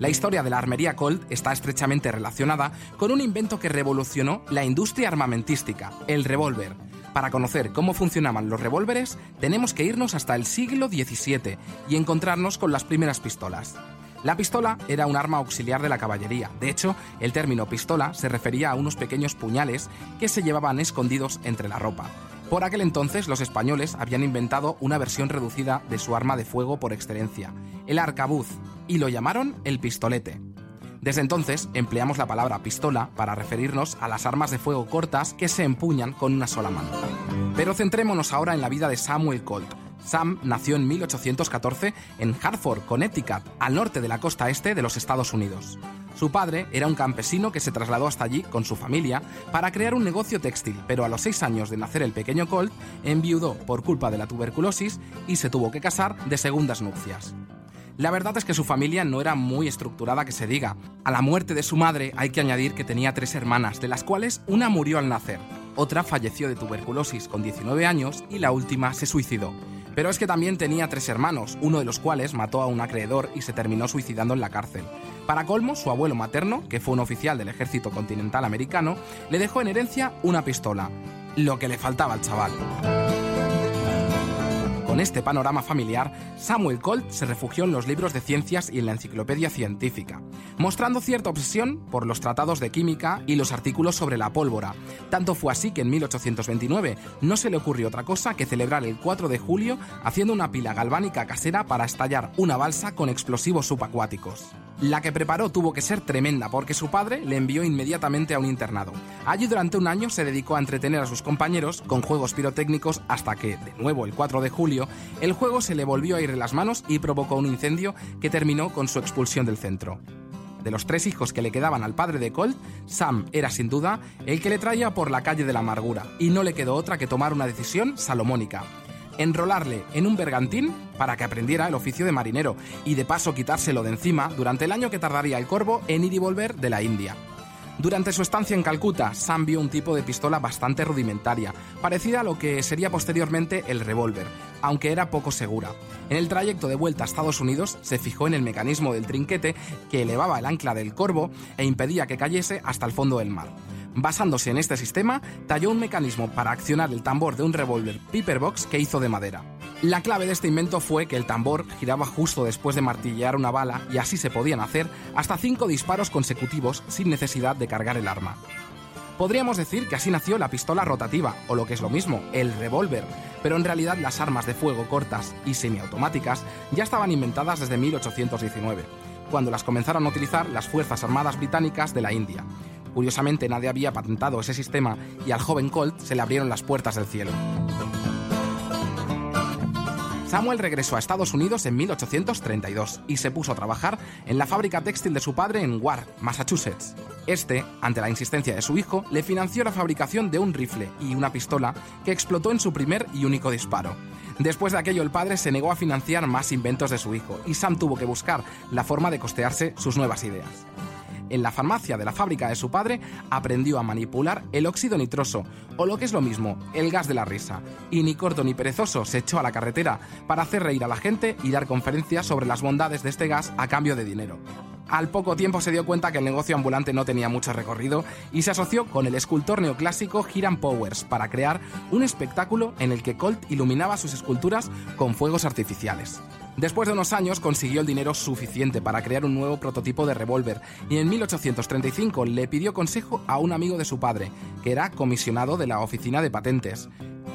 La historia de la armería Colt está estrechamente relacionada con un invento que revolucionó la industria armamentística, el revólver. Para conocer cómo funcionaban los revólveres, tenemos que irnos hasta el siglo XVII y encontrarnos con las primeras pistolas. La pistola era un arma auxiliar de la caballería. De hecho, el término pistola se refería a unos pequeños puñales que se llevaban escondidos entre la ropa. Por aquel entonces los españoles habían inventado una versión reducida de su arma de fuego por excelencia, el arcabuz, y lo llamaron el pistolete. Desde entonces empleamos la palabra pistola para referirnos a las armas de fuego cortas que se empuñan con una sola mano. Pero centrémonos ahora en la vida de Samuel Colt. Sam nació en 1814 en Hartford, Connecticut, al norte de la costa este de los Estados Unidos. Su padre era un campesino que se trasladó hasta allí con su familia para crear un negocio textil, pero a los seis años de nacer el pequeño Colt enviudó por culpa de la tuberculosis y se tuvo que casar de segundas nupcias. La verdad es que su familia no era muy estructurada que se diga. A la muerte de su madre hay que añadir que tenía tres hermanas, de las cuales una murió al nacer, otra falleció de tuberculosis con 19 años y la última se suicidó. Pero es que también tenía tres hermanos, uno de los cuales mató a un acreedor y se terminó suicidando en la cárcel. Para colmo, su abuelo materno, que fue un oficial del ejército continental americano, le dejó en herencia una pistola, lo que le faltaba al chaval. Con este panorama familiar, Samuel Colt se refugió en los libros de ciencias y en la enciclopedia científica, mostrando cierta obsesión por los tratados de química y los artículos sobre la pólvora. Tanto fue así que en 1829 no se le ocurrió otra cosa que celebrar el 4 de julio haciendo una pila galvánica casera para estallar una balsa con explosivos subacuáticos. La que preparó tuvo que ser tremenda porque su padre le envió inmediatamente a un internado. Allí durante un año se dedicó a entretener a sus compañeros con juegos pirotécnicos hasta que, de nuevo el 4 de julio, el juego se le volvió a ir de las manos y provocó un incendio que terminó con su expulsión del centro. De los tres hijos que le quedaban al padre de Colt, Sam era sin duda el que le traía por la calle de la amargura, y no le quedó otra que tomar una decisión salomónica enrolarle en un bergantín para que aprendiera el oficio de marinero y de paso quitárselo de encima durante el año que tardaría el corvo en ir y volver de la India. Durante su estancia en Calcuta, Sam vio un tipo de pistola bastante rudimentaria, parecida a lo que sería posteriormente el revólver, aunque era poco segura. En el trayecto de vuelta a Estados Unidos se fijó en el mecanismo del trinquete que elevaba el ancla del corvo e impedía que cayese hasta el fondo del mar. Basándose en este sistema, talló un mecanismo para accionar el tambor de un revólver Piperbox que hizo de madera. La clave de este invento fue que el tambor giraba justo después de martillear una bala y así se podían hacer hasta cinco disparos consecutivos sin necesidad de cargar el arma. Podríamos decir que así nació la pistola rotativa, o lo que es lo mismo, el revólver, pero en realidad las armas de fuego cortas y semiautomáticas ya estaban inventadas desde 1819, cuando las comenzaron a utilizar las Fuerzas Armadas Británicas de la India. Curiosamente nadie había patentado ese sistema y al joven Colt se le abrieron las puertas del cielo. Samuel regresó a Estados Unidos en 1832 y se puso a trabajar en la fábrica textil de su padre en Ward, Massachusetts. Este, ante la insistencia de su hijo, le financió la fabricación de un rifle y una pistola que explotó en su primer y único disparo. Después de aquello, el padre se negó a financiar más inventos de su hijo y Sam tuvo que buscar la forma de costearse sus nuevas ideas en la farmacia de la fábrica de su padre, aprendió a manipular el óxido nitroso, o lo que es lo mismo, el gas de la risa. Y ni corto ni perezoso se echó a la carretera para hacer reír a la gente y dar conferencias sobre las bondades de este gas a cambio de dinero. Al poco tiempo se dio cuenta que el negocio ambulante no tenía mucho recorrido y se asoció con el escultor neoclásico Hiram Powers para crear un espectáculo en el que Colt iluminaba sus esculturas con fuegos artificiales. Después de unos años consiguió el dinero suficiente para crear un nuevo prototipo de revólver y en 1835 le pidió consejo a un amigo de su padre, que era comisionado de la oficina de patentes.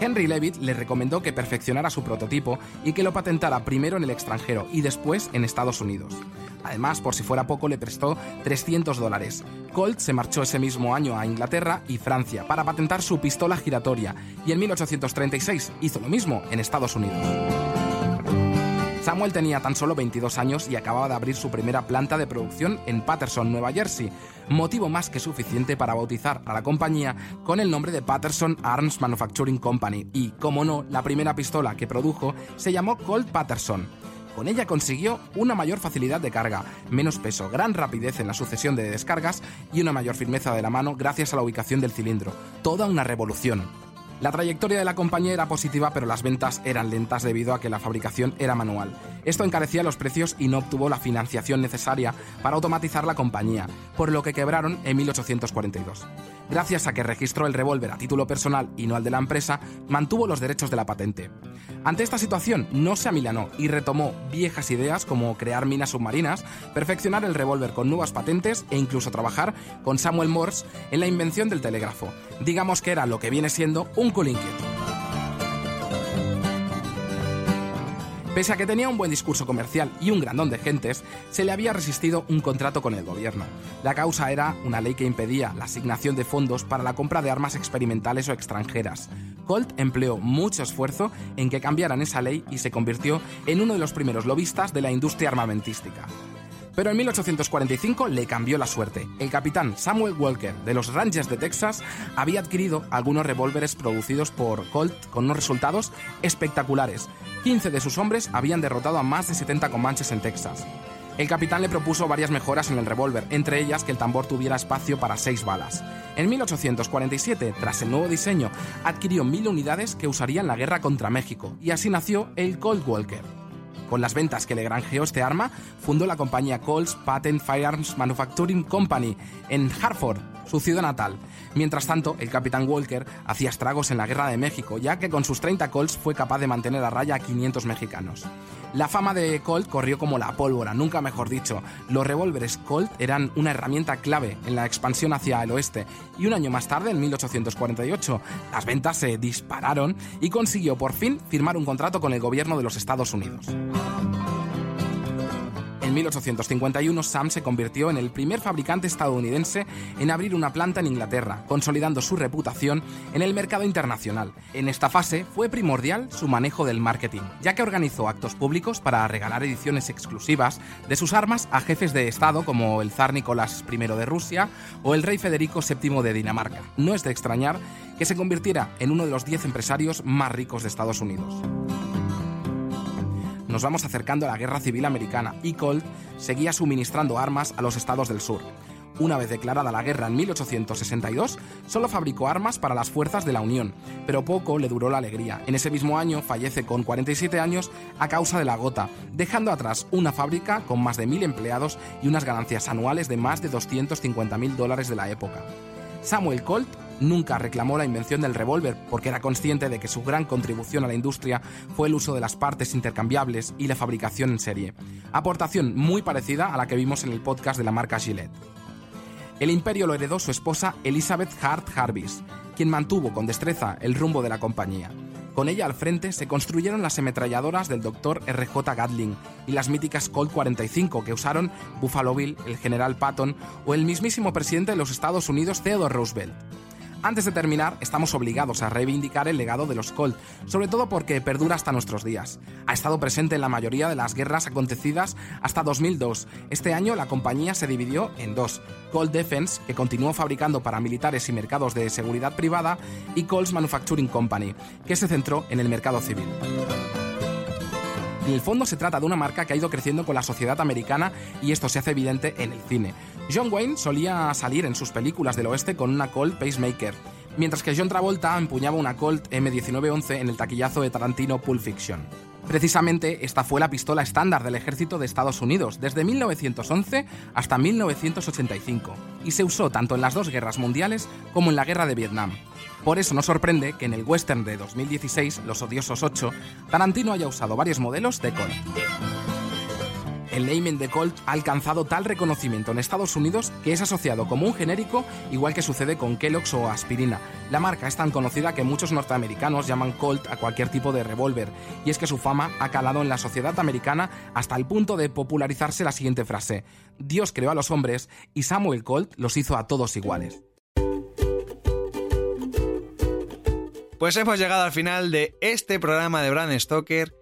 Henry Levitt le recomendó que perfeccionara su prototipo y que lo patentara primero en el extranjero y después en Estados Unidos. Además, por si fuera poco, le prestó 300 dólares. Colt se marchó ese mismo año a Inglaterra y Francia para patentar su pistola giratoria y en 1836 hizo lo mismo en Estados Unidos. Samuel tenía tan solo 22 años y acababa de abrir su primera planta de producción en Patterson, Nueva Jersey, motivo más que suficiente para bautizar a la compañía con el nombre de Patterson Arms Manufacturing Company y, como no, la primera pistola que produjo se llamó Colt Patterson. Con ella consiguió una mayor facilidad de carga, menos peso, gran rapidez en la sucesión de descargas y una mayor firmeza de la mano gracias a la ubicación del cilindro. Toda una revolución. La trayectoria de la compañía era positiva, pero las ventas eran lentas debido a que la fabricación era manual. Esto encarecía los precios y no obtuvo la financiación necesaria para automatizar la compañía, por lo que quebraron en 1842. Gracias a que registró el revólver a título personal y no al de la empresa, mantuvo los derechos de la patente. Ante esta situación, no se amilanó y retomó viejas ideas como crear minas submarinas, perfeccionar el revólver con nuevas patentes e incluso trabajar con Samuel Morse en la invención del telégrafo. Digamos que era lo que viene siendo un cool inquieto. Pese a que tenía un buen discurso comercial y un grandón de gentes, se le había resistido un contrato con el gobierno. La causa era una ley que impedía la asignación de fondos para la compra de armas experimentales o extranjeras. Colt empleó mucho esfuerzo en que cambiaran esa ley y se convirtió en uno de los primeros lobistas de la industria armamentística. Pero en 1845 le cambió la suerte. El capitán Samuel Walker de los Rangers de Texas había adquirido algunos revólveres producidos por Colt con unos resultados espectaculares. 15 de sus hombres habían derrotado a más de 70 comanches en Texas. El capitán le propuso varias mejoras en el revólver, entre ellas que el tambor tuviera espacio para seis balas. En 1847, tras el nuevo diseño, adquirió mil unidades que usaría en la guerra contra México, y así nació el Colt Walker. Con las ventas que le granjeó este arma, fundó la compañía Colts Patent Firearms Manufacturing Company en Hartford, su ciudad natal. Mientras tanto, el capitán Walker hacía estragos en la Guerra de México, ya que con sus 30 Colts fue capaz de mantener a raya a 500 mexicanos. La fama de Colt corrió como la pólvora, nunca mejor dicho. Los revólveres Colt eran una herramienta clave en la expansión hacia el oeste, y un año más tarde, en 1848, las ventas se dispararon y consiguió por fin firmar un contrato con el gobierno de los Estados Unidos. En 1851, Sam se convirtió en el primer fabricante estadounidense en abrir una planta en Inglaterra, consolidando su reputación en el mercado internacional. En esta fase fue primordial su manejo del marketing, ya que organizó actos públicos para regalar ediciones exclusivas de sus armas a jefes de Estado como el zar Nicolás I de Rusia o el rey Federico VII de Dinamarca. No es de extrañar que se convirtiera en uno de los 10 empresarios más ricos de Estados Unidos nos vamos acercando a la Guerra Civil Americana y Colt seguía suministrando armas a los estados del sur. Una vez declarada la guerra en 1862, solo fabricó armas para las fuerzas de la Unión, pero poco le duró la alegría. En ese mismo año fallece con 47 años a causa de la gota, dejando atrás una fábrica con más de mil empleados y unas ganancias anuales de más de 250 mil dólares de la época. Samuel Colt nunca reclamó la invención del revólver porque era consciente de que su gran contribución a la industria fue el uso de las partes intercambiables y la fabricación en serie. Aportación muy parecida a la que vimos en el podcast de la marca Gillette. El imperio lo heredó su esposa Elizabeth Hart Jarvis, quien mantuvo con destreza el rumbo de la compañía. Con ella al frente se construyeron las ametralladoras del Dr. R.J. Gatling y las míticas Colt 45 que usaron Buffalo Bill, el general Patton o el mismísimo presidente de los Estados Unidos Theodore Roosevelt. Antes de terminar, estamos obligados a reivindicar el legado de los Colt, sobre todo porque perdura hasta nuestros días. Ha estado presente en la mayoría de las guerras acontecidas hasta 2002. Este año la compañía se dividió en dos. Colt Defense, que continuó fabricando para militares y mercados de seguridad privada, y Colts Manufacturing Company, que se centró en el mercado civil. En el fondo se trata de una marca que ha ido creciendo con la sociedad americana y esto se hace evidente en el cine. John Wayne solía salir en sus películas del oeste con una Colt Pacemaker, mientras que John Travolta empuñaba una Colt M1911 en el taquillazo de Tarantino Pulp Fiction. Precisamente esta fue la pistola estándar del ejército de Estados Unidos desde 1911 hasta 1985 y se usó tanto en las dos guerras mundiales como en la guerra de Vietnam. Por eso no sorprende que en el western de 2016, Los Odiosos 8, Tarantino haya usado varios modelos de Colt. El naming de Colt ha alcanzado tal reconocimiento en Estados Unidos que es asociado como un genérico, igual que sucede con Kellogg's o aspirina. La marca es tan conocida que muchos norteamericanos llaman Colt a cualquier tipo de revólver, y es que su fama ha calado en la sociedad americana hasta el punto de popularizarse la siguiente frase: Dios creó a los hombres y Samuel Colt los hizo a todos iguales. Pues hemos llegado al final de este programa de Brand Stoker